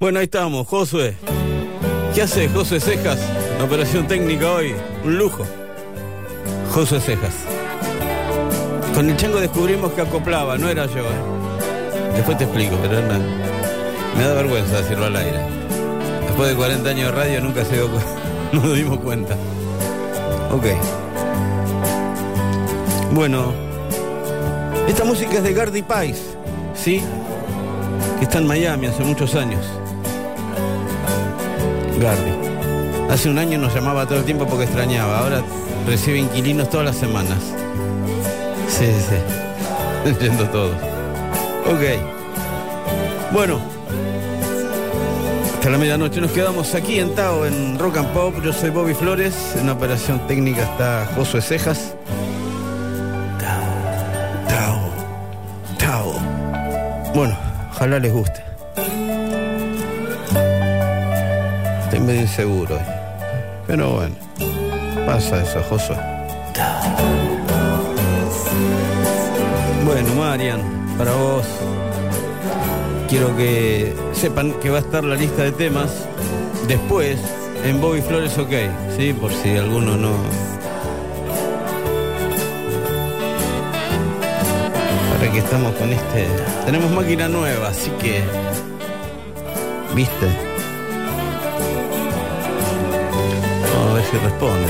Bueno, ahí estamos, Josué. ¿Qué hace Josué Cejas? Operación técnica hoy, un lujo. Josué Cejas. Con el chango descubrimos que acoplaba, no era yo. ¿eh? Después te explico, pero me da vergüenza decirlo al aire. Después de 40 años de radio nunca se dio cu- no nos dimos cuenta. Ok. Bueno, esta música es de Gardy Pais, ¿sí? Que está en Miami hace muchos años. Gardy. Hace un año nos llamaba todo el tiempo porque extrañaba. Ahora recibe inquilinos todas las semanas. Sí, sí. Yendo todos. Ok. Bueno. Hasta la medianoche nos quedamos aquí en Tao, en Rock and Pop. Yo soy Bobby Flores. En operación técnica está Josué Cejas. Tao. Tao. Tao. Bueno, ojalá les guste. Medio inseguro. Pero bueno, pasa eso, Josué. Bueno, Marian, para vos, quiero que sepan que va a estar la lista de temas después en Bobby Flores OK, ¿sí? Por si alguno no... Ahora que estamos con este... Tenemos máquina nueva, así que... ¿Viste? Vamos a ver si responde.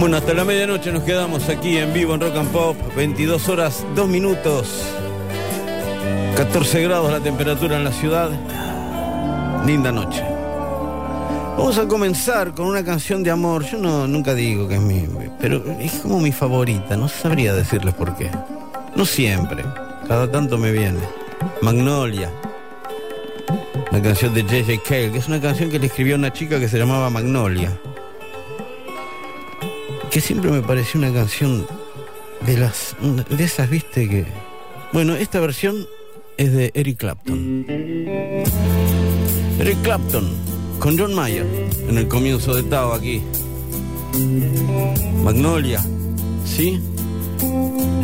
Bueno, hasta la medianoche nos quedamos aquí en vivo en Rock and Pop. 22 horas, 2 minutos. 14 grados la temperatura en la ciudad. Linda noche. Vamos a comenzar con una canción de amor. Yo no, nunca digo que es mi... Pero es como mi favorita. No sabría decirles por qué. No siempre. Cada tanto me viene. Magnolia. La canción de J.J. Cale, que es una canción que le escribió una chica que se llamaba Magnolia. Que siempre me pareció una canción de las. de esas, viste, que. Bueno, esta versión es de Eric Clapton. Eric Clapton con John Mayer en el comienzo de Tao aquí. Magnolia, ¿sí?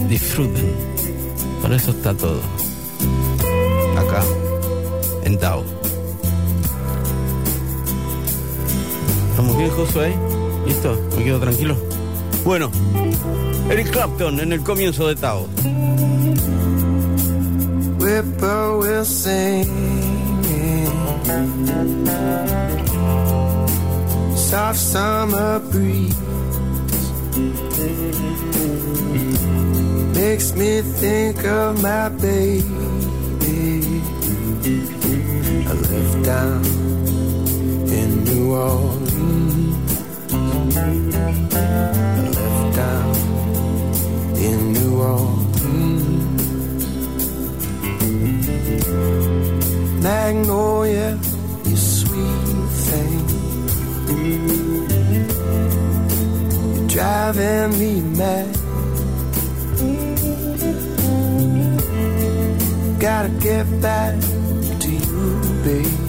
Disfruten. Para eso está todo. Acá, en Tao. Bien, Josué? ¿Listo? ¿Me quedo tranquilo? Bueno, Eric Clapton en el comienzo de Tao. Whippoorwill singing, soft summer breeze makes me think of my baby. I left down in New Orleans. Left down in New Orleans. Magnolia, you sweet thing. You're driving me mad. Gotta get back to you, babe.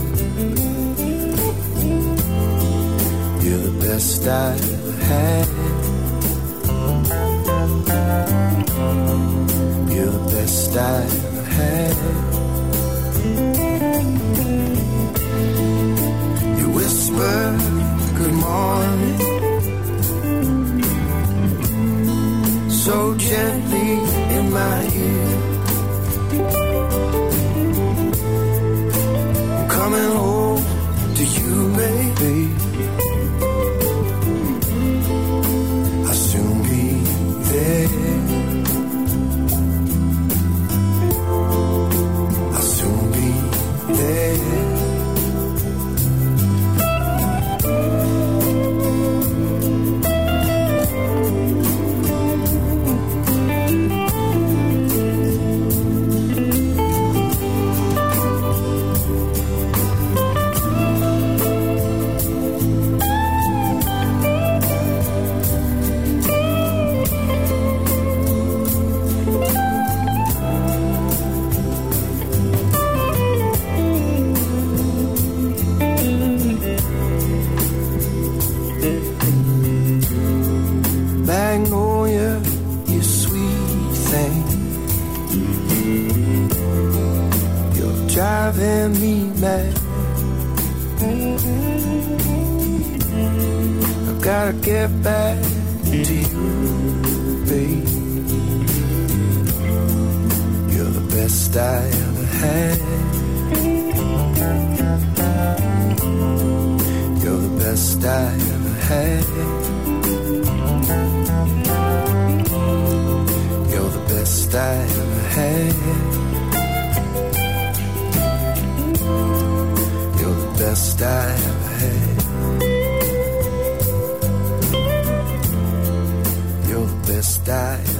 Best I had. You're the best I had. You whisper good morning so gently in my ear. Get back to you, babe. You're the best I ever had. You're the best I ever had. You're the best I ever had. You're the best I ever had. The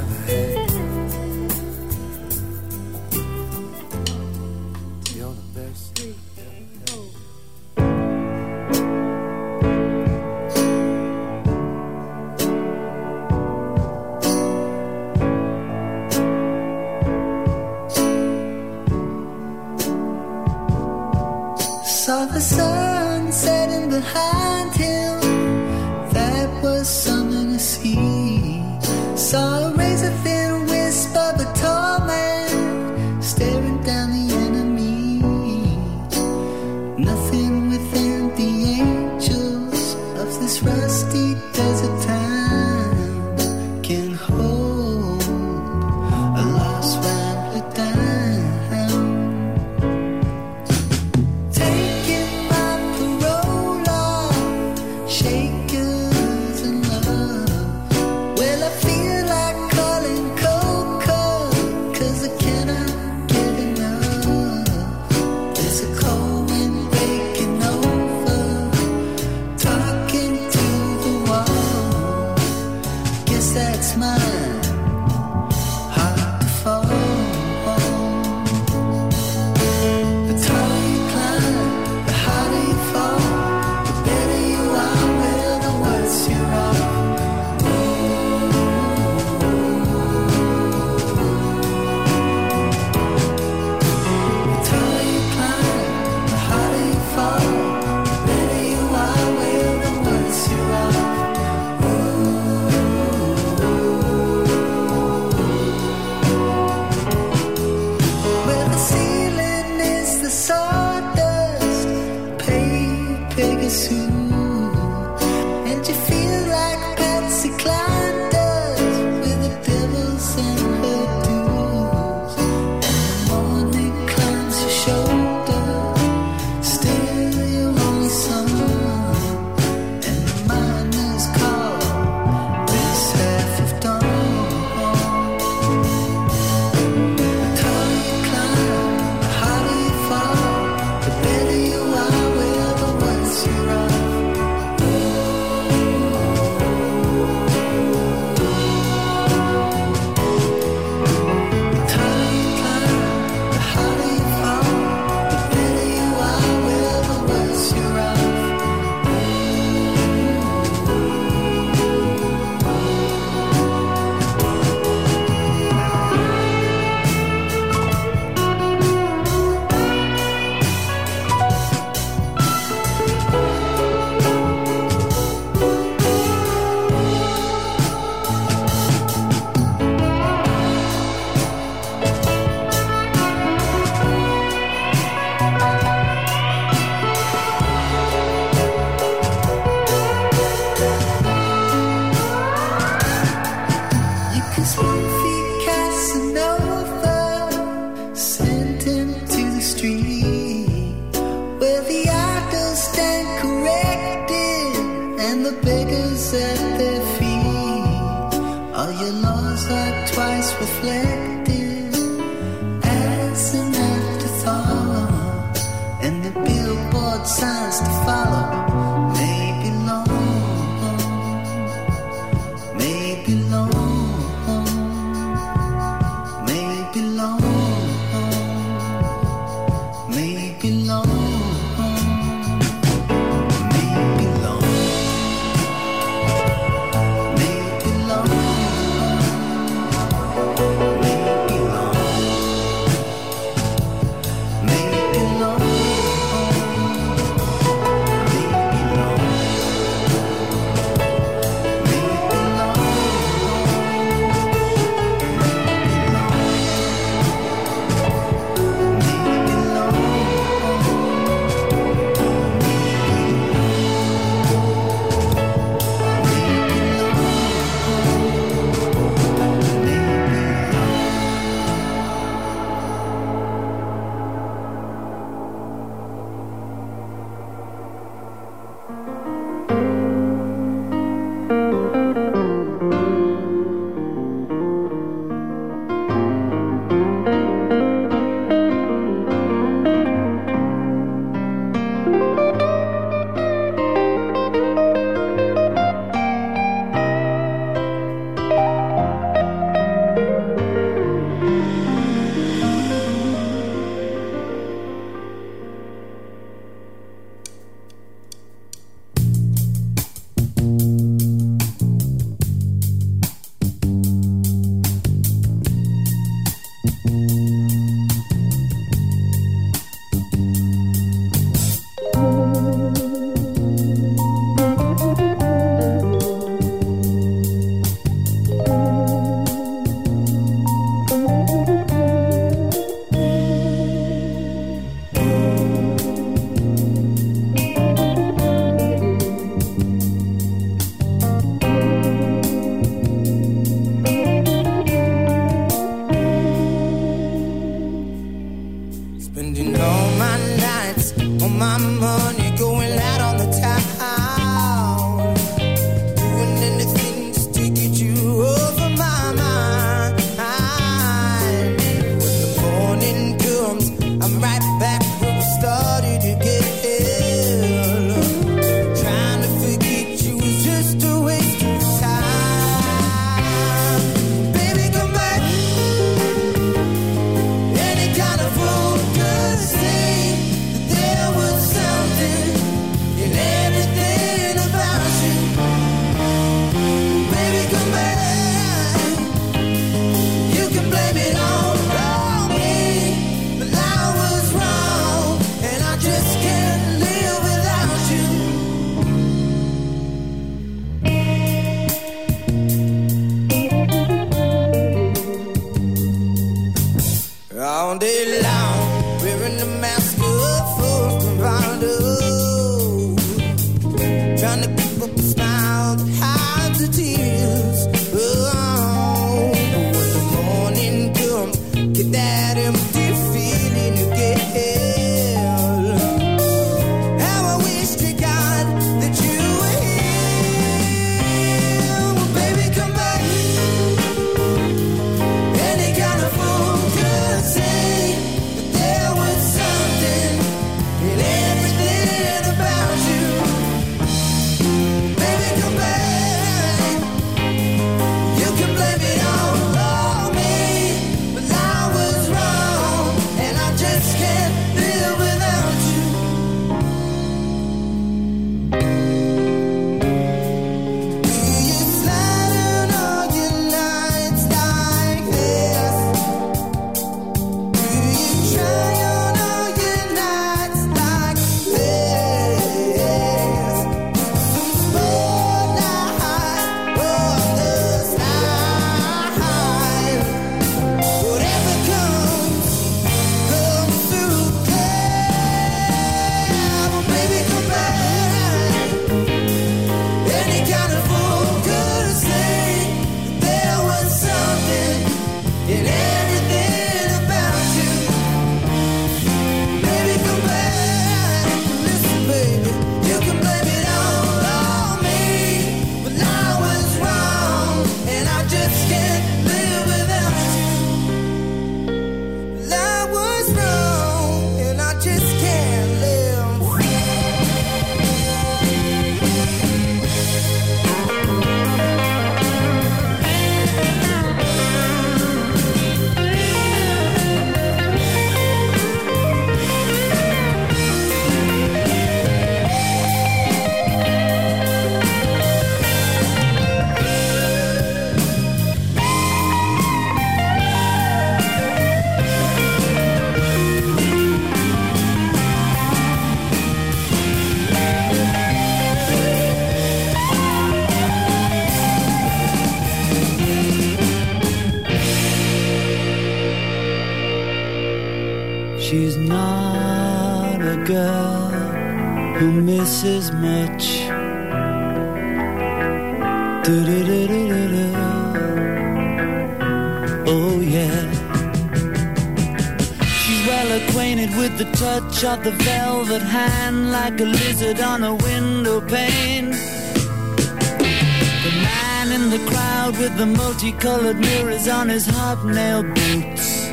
the multicolored mirrors on his hobnail boots.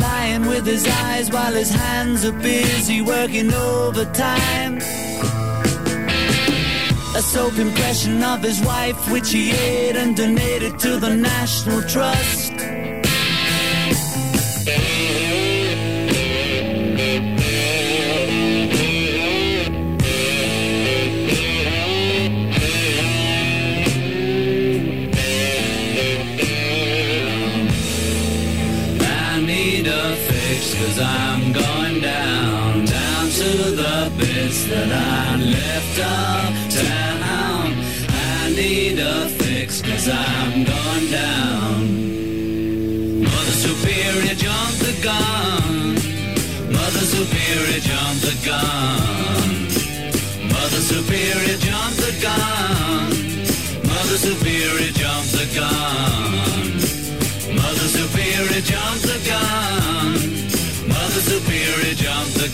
Lying with his eyes while his hands are busy working overtime. A soap impression of his wife, which he ate and donated to the National Trust.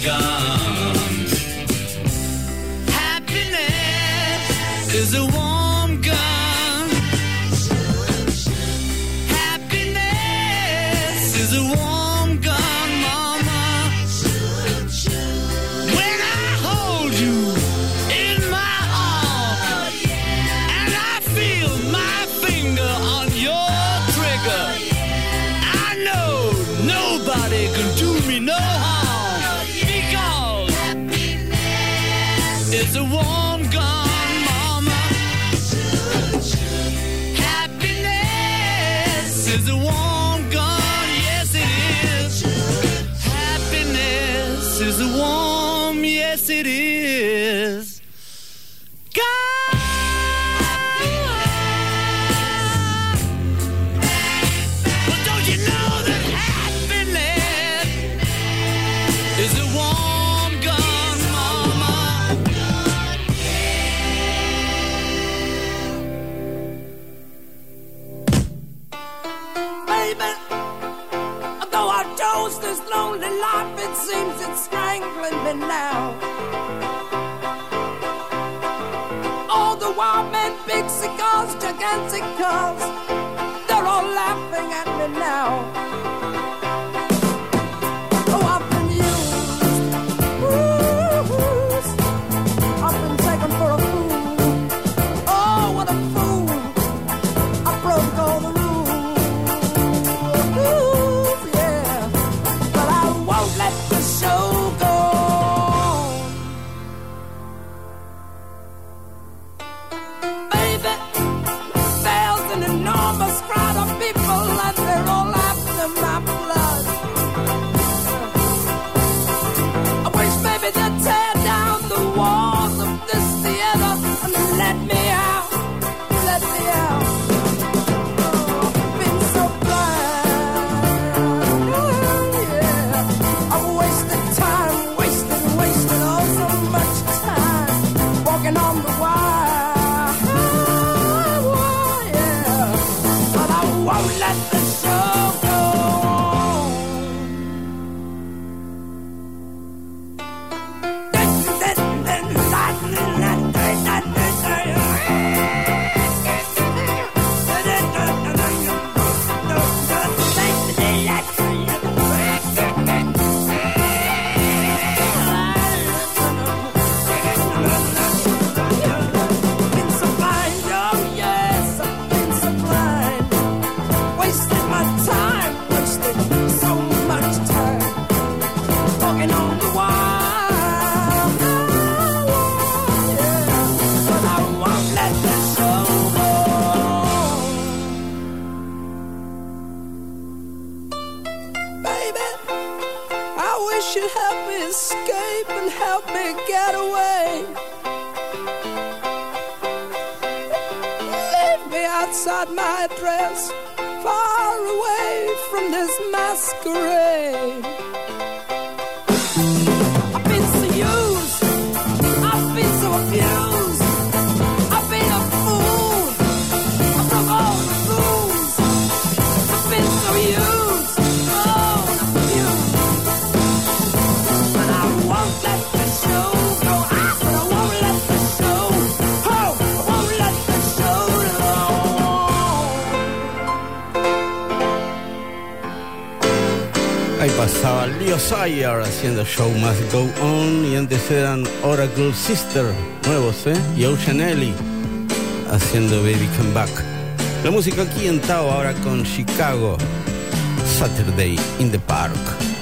the. show must go on. Y antes eran Oracle Sister, nuevos, ¿eh? Y Ocean Ellie haciendo Baby Come Back. La música aquí en Tao ahora con Chicago. Saturday in the Park.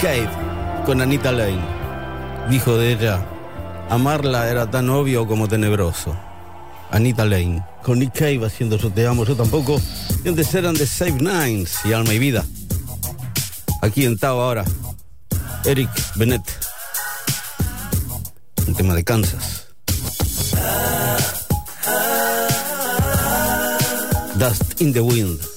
Cave con Anita Lane. Dijo de ella, amarla era tan obvio como tenebroso. Anita Lane, con Nick Cave haciendo su te amo, yo tampoco. Y antes eran de Save Nines y Alma y Vida. Aquí en Tao ahora, Eric Bennett. Un tema de Kansas. Dust in the Wind.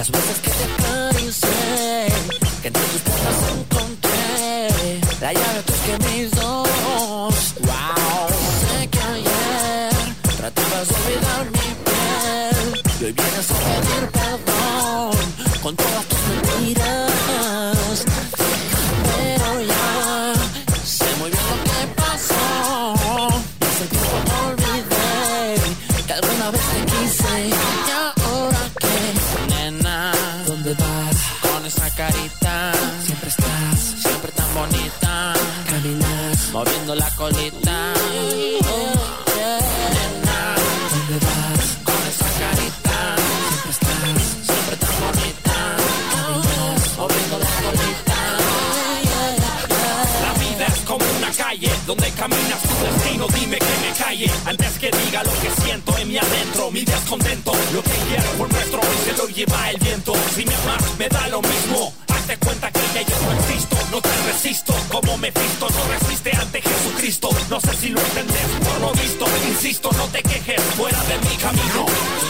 Las veces que te descontento Lo que ayer fue nuestro hoy se lo lleva el viento. Si me amas me da lo mismo. Hazte cuenta que ya yo no existo. No te resisto. Como me visto No resiste ante Jesucristo. No sé si lo entendés por lo visto. Insisto no te quejes. Fuera de mi camino.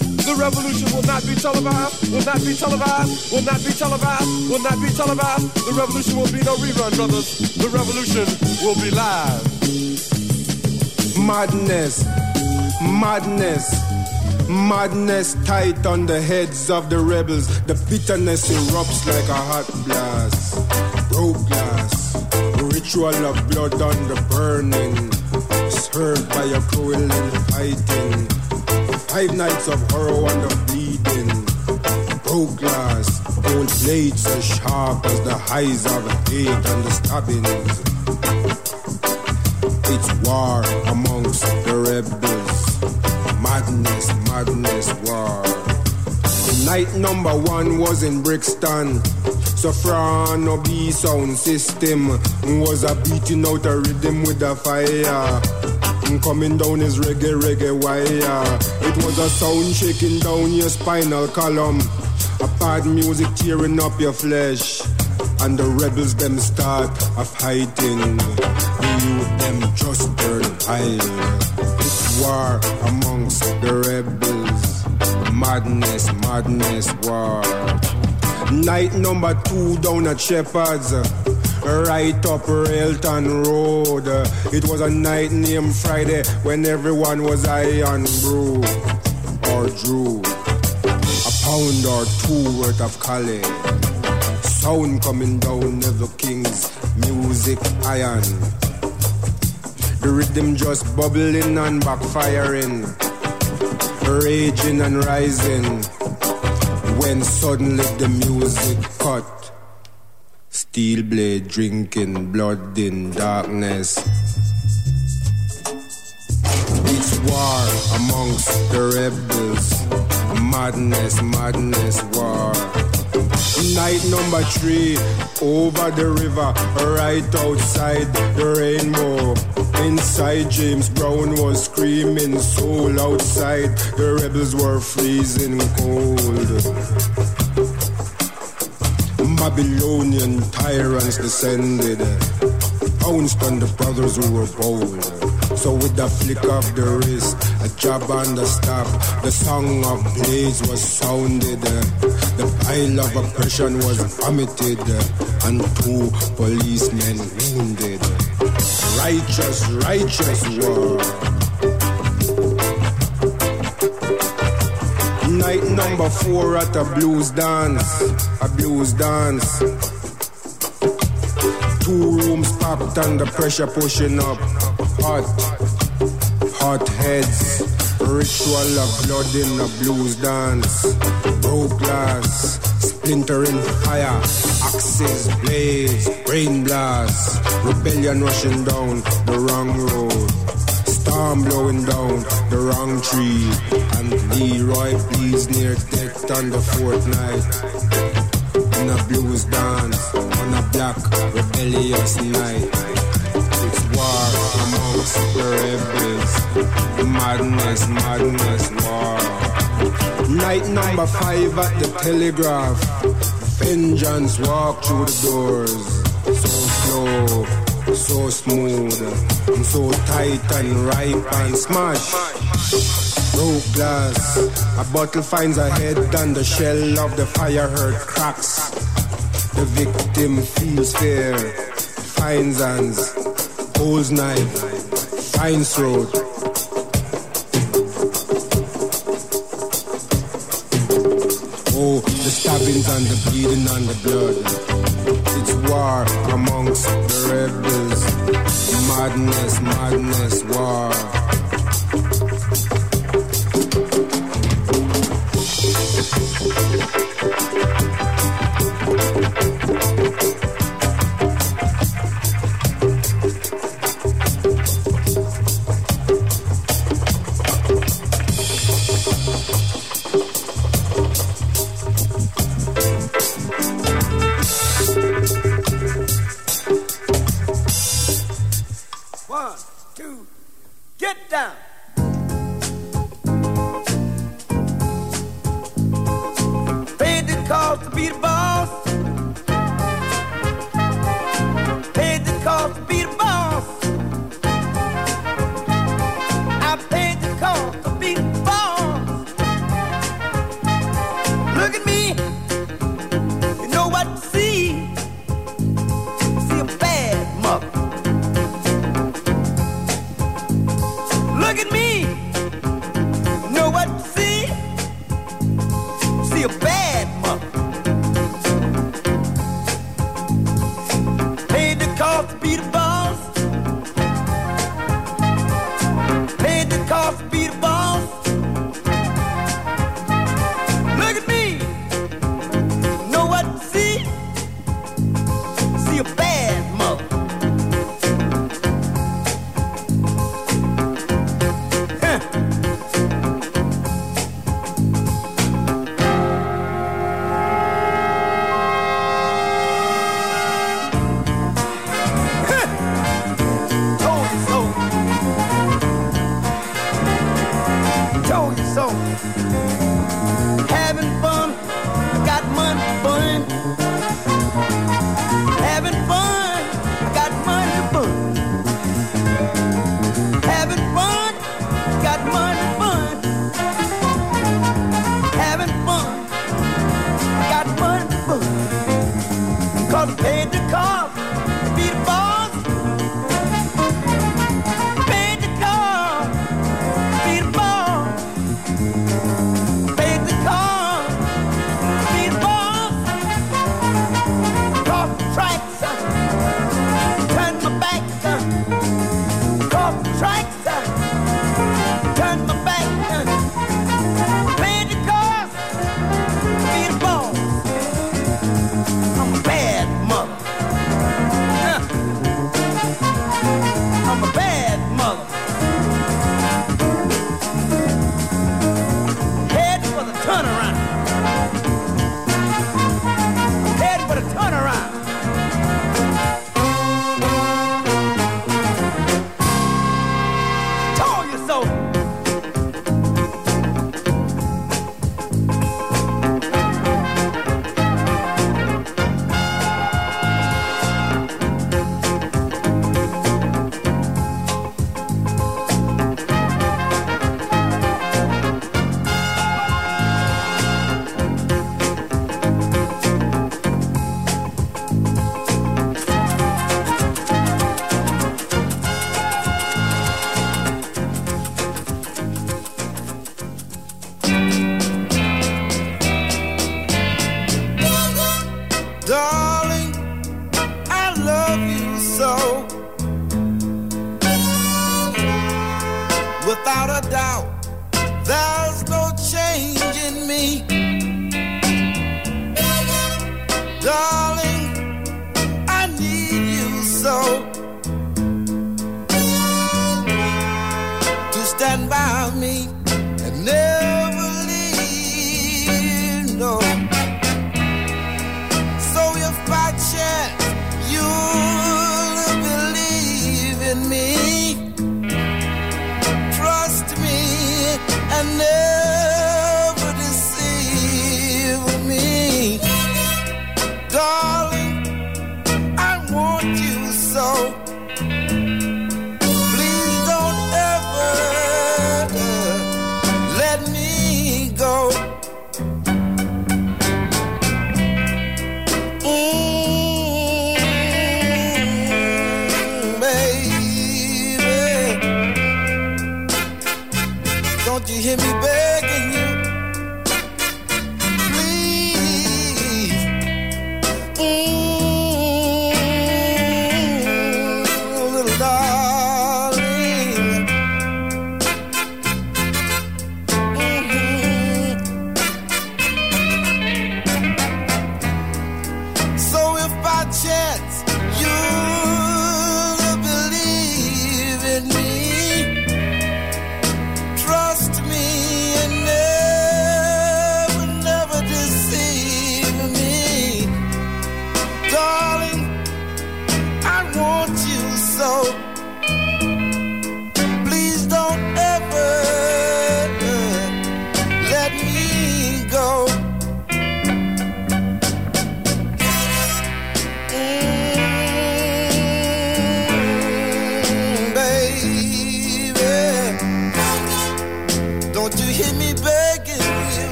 The revolution will not be televised, will not be televised, will not be televised, will not be televised. The revolution will be no rerun, brothers. The revolution will be live. Madness, madness, madness tight on the heads of the rebels. The bitterness erupts like a hot blast. Broke glass, ritual of blood on the burning. Served by a cruel and fighting. Five nights of horror and of bleeding. Broke glass, gold blades as sharp as the highs of hate and the stabbings. It's war amongst the rebels. Madness, madness, war. Night number one was in Brixton. Soprano B sound system was a beating out a rhythm with a fire. Coming down his reggae, reggae wire. It was a sound shaking down your spinal column. A bad music tearing up your flesh. And the rebels them start a fighting. The youth them just burn high. It's war amongst the rebels. Madness, madness, war. Night number two down at Shepherd's. Right up Railton Road. It was a night named Friday when everyone was high on brew or drew. A pound or two worth of Cali. Sound coming down Neville King's music iron. The rhythm just bubbling and backfiring, raging and rising. When suddenly the music cut. Steel blade drinking blood in darkness. It's war amongst the rebels. Madness, madness, war. Night number three, over the river, right outside the rainbow. Inside, James Brown was screaming soul outside. The rebels were freezing cold. Babylonian tyrants descended. pounced on the brothers who were bold. So with a flick of the wrist, a jab on the stop, the song of blades was sounded. The pile of oppression was vomited, and two policemen wounded. Righteous, righteous war. Night number four at a blues dance, a blues dance. Two rooms packed and the pressure pushing up. Hot, hot heads. Ritual of blood in a blues dance. Broke glass, splintering fire. Axes, blades, brain blasts. Rebellion rushing down the wrong road. Storm blowing down the wrong tree. And Leroy please near death on the fortnight. night. In a blues dance on a black rebellious night. It's war amongst the rebels. Madness, madness, war. Night number five at the telegraph. Vengeance walk through the doors. So slow, so smooth, so tight and ripe and smash. Broke glass, a bottle finds a head and the shell of the fire hurt cracks. The victim feels fear, finds hands, pulls knife, finds throat. The stabbings and the bleeding and the blood. It's war amongst the rebels. Madness, madness, war.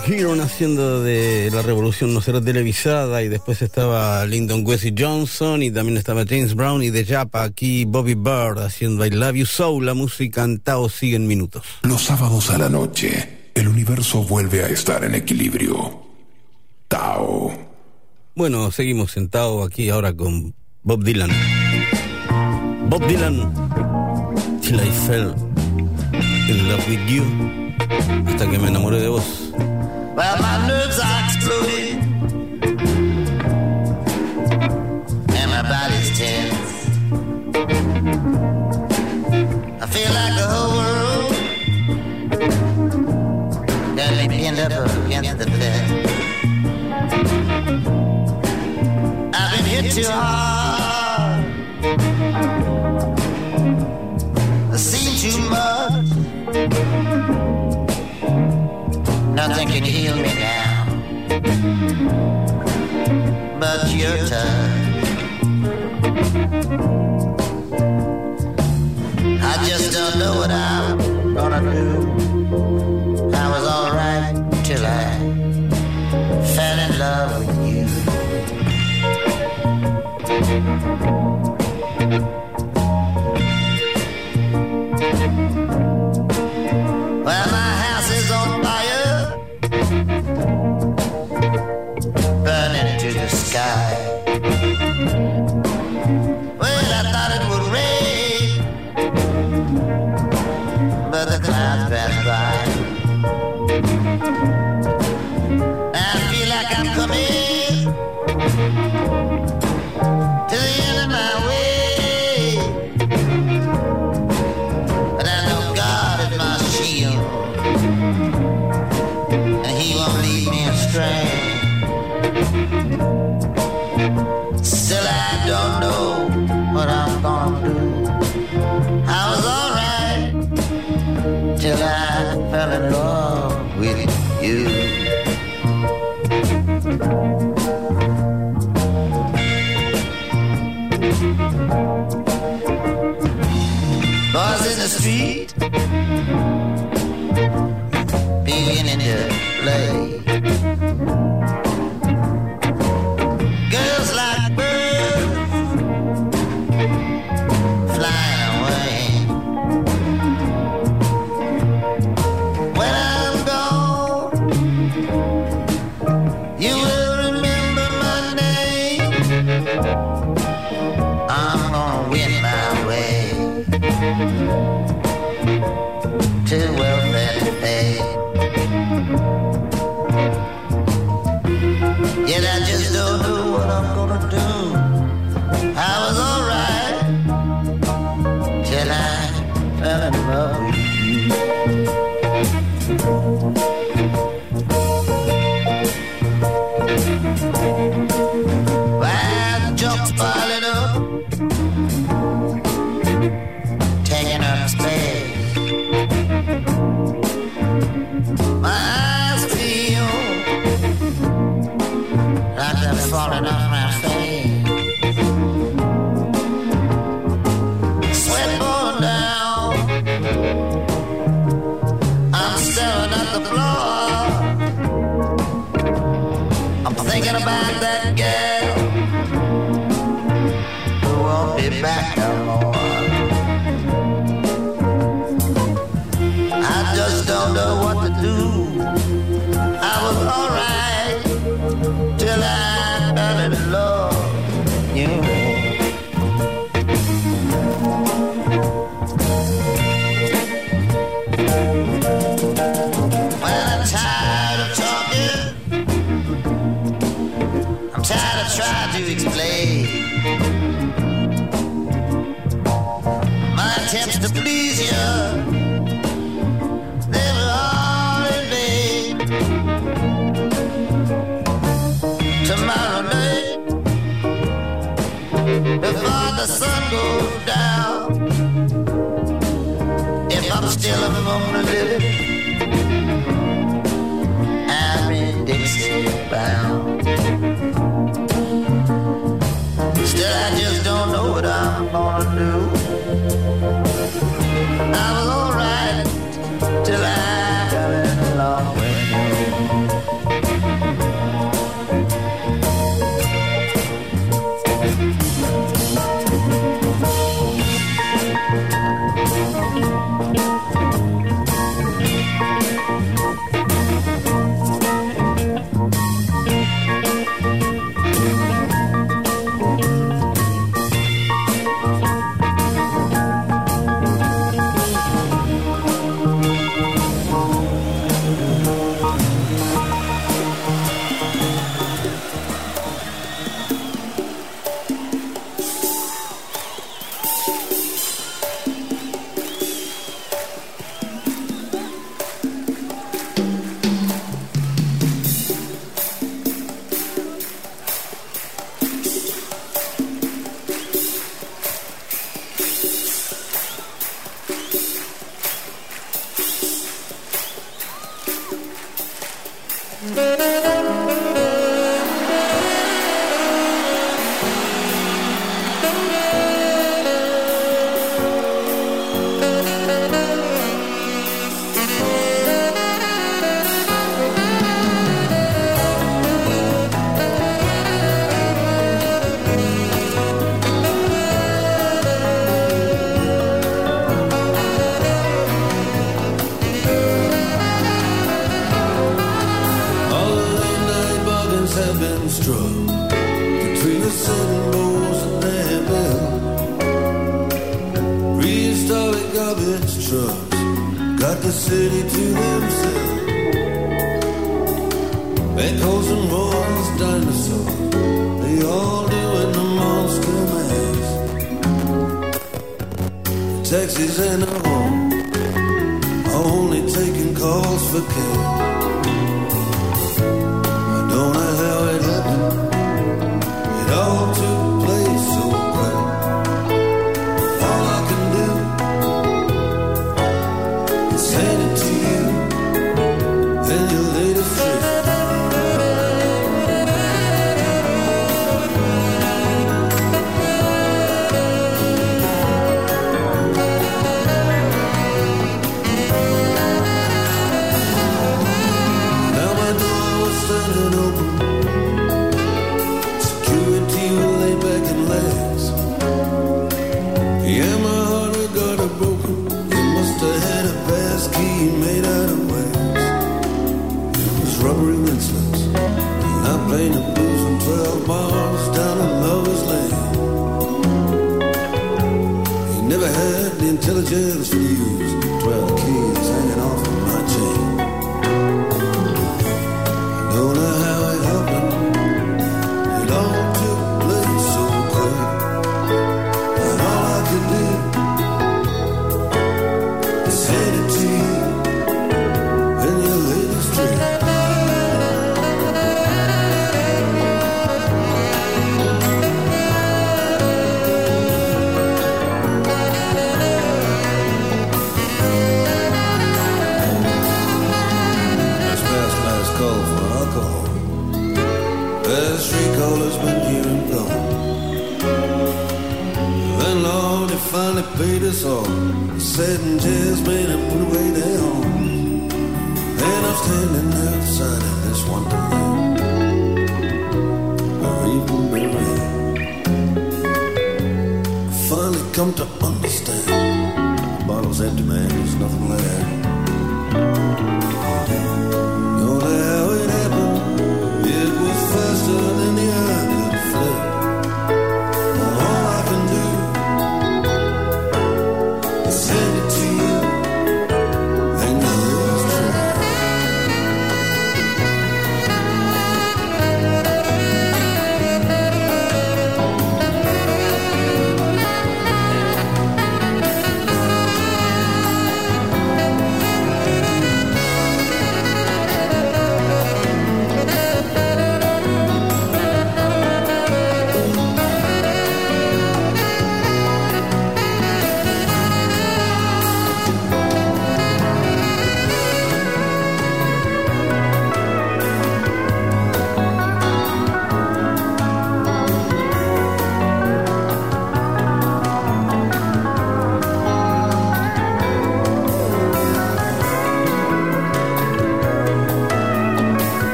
Scott Heron haciendo de la revolución no será televisada y después estaba Lyndon Wesley Johnson y también estaba James Brown y de Japa aquí Bobby Bird haciendo I Love You So, la música en Tao sigue en minutos. Los sábados a la noche, el universo vuelve a estar en equilibrio. Tao. Bueno, seguimos sentados aquí ahora con Bob Dylan. Bob Dylan, Till I Fell in Love with You, hasta que me enamoré de vos. Well, my nerves are exploding. And my body's tense. I feel like the whole world got me pinned up against the bed. I've been hit too hard. Nothing can heal me now but your touch. I just don't know what I'm gonna do. I was alright till I fell in love with you.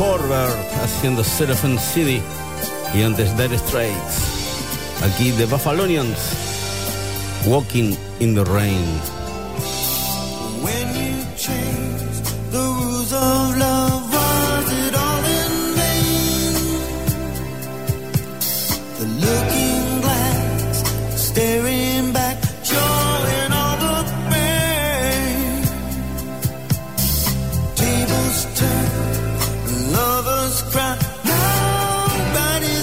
Forbert haciendo Seraphim City y antes Dead Straits. Aquí The Buffalonians, Walking in the Rain. everybody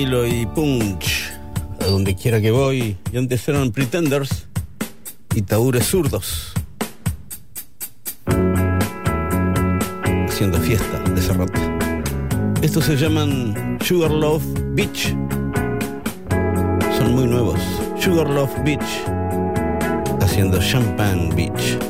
estilo y punch. A donde quiera que voy. Y antes eran pretenders y taúres zurdos. Haciendo fiesta de ese. Estos se llaman Sugarloaf Beach. Son muy nuevos. Sugarloaf Beach. Haciendo Champagne Beach.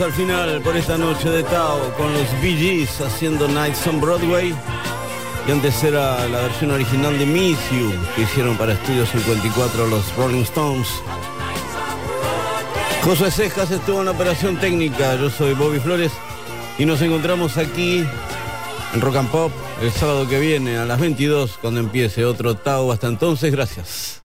Al final por esta noche de Tao con los Bee Gees haciendo Nights on Broadway. Y antes era la versión original de Miss You que hicieron para Estudio 54 los Rolling Stones. José Cejas estuvo en la operación técnica. Yo soy Bobby Flores y nos encontramos aquí en Rock and Pop el sábado que viene a las 22 cuando empiece otro Tao. Hasta entonces, gracias.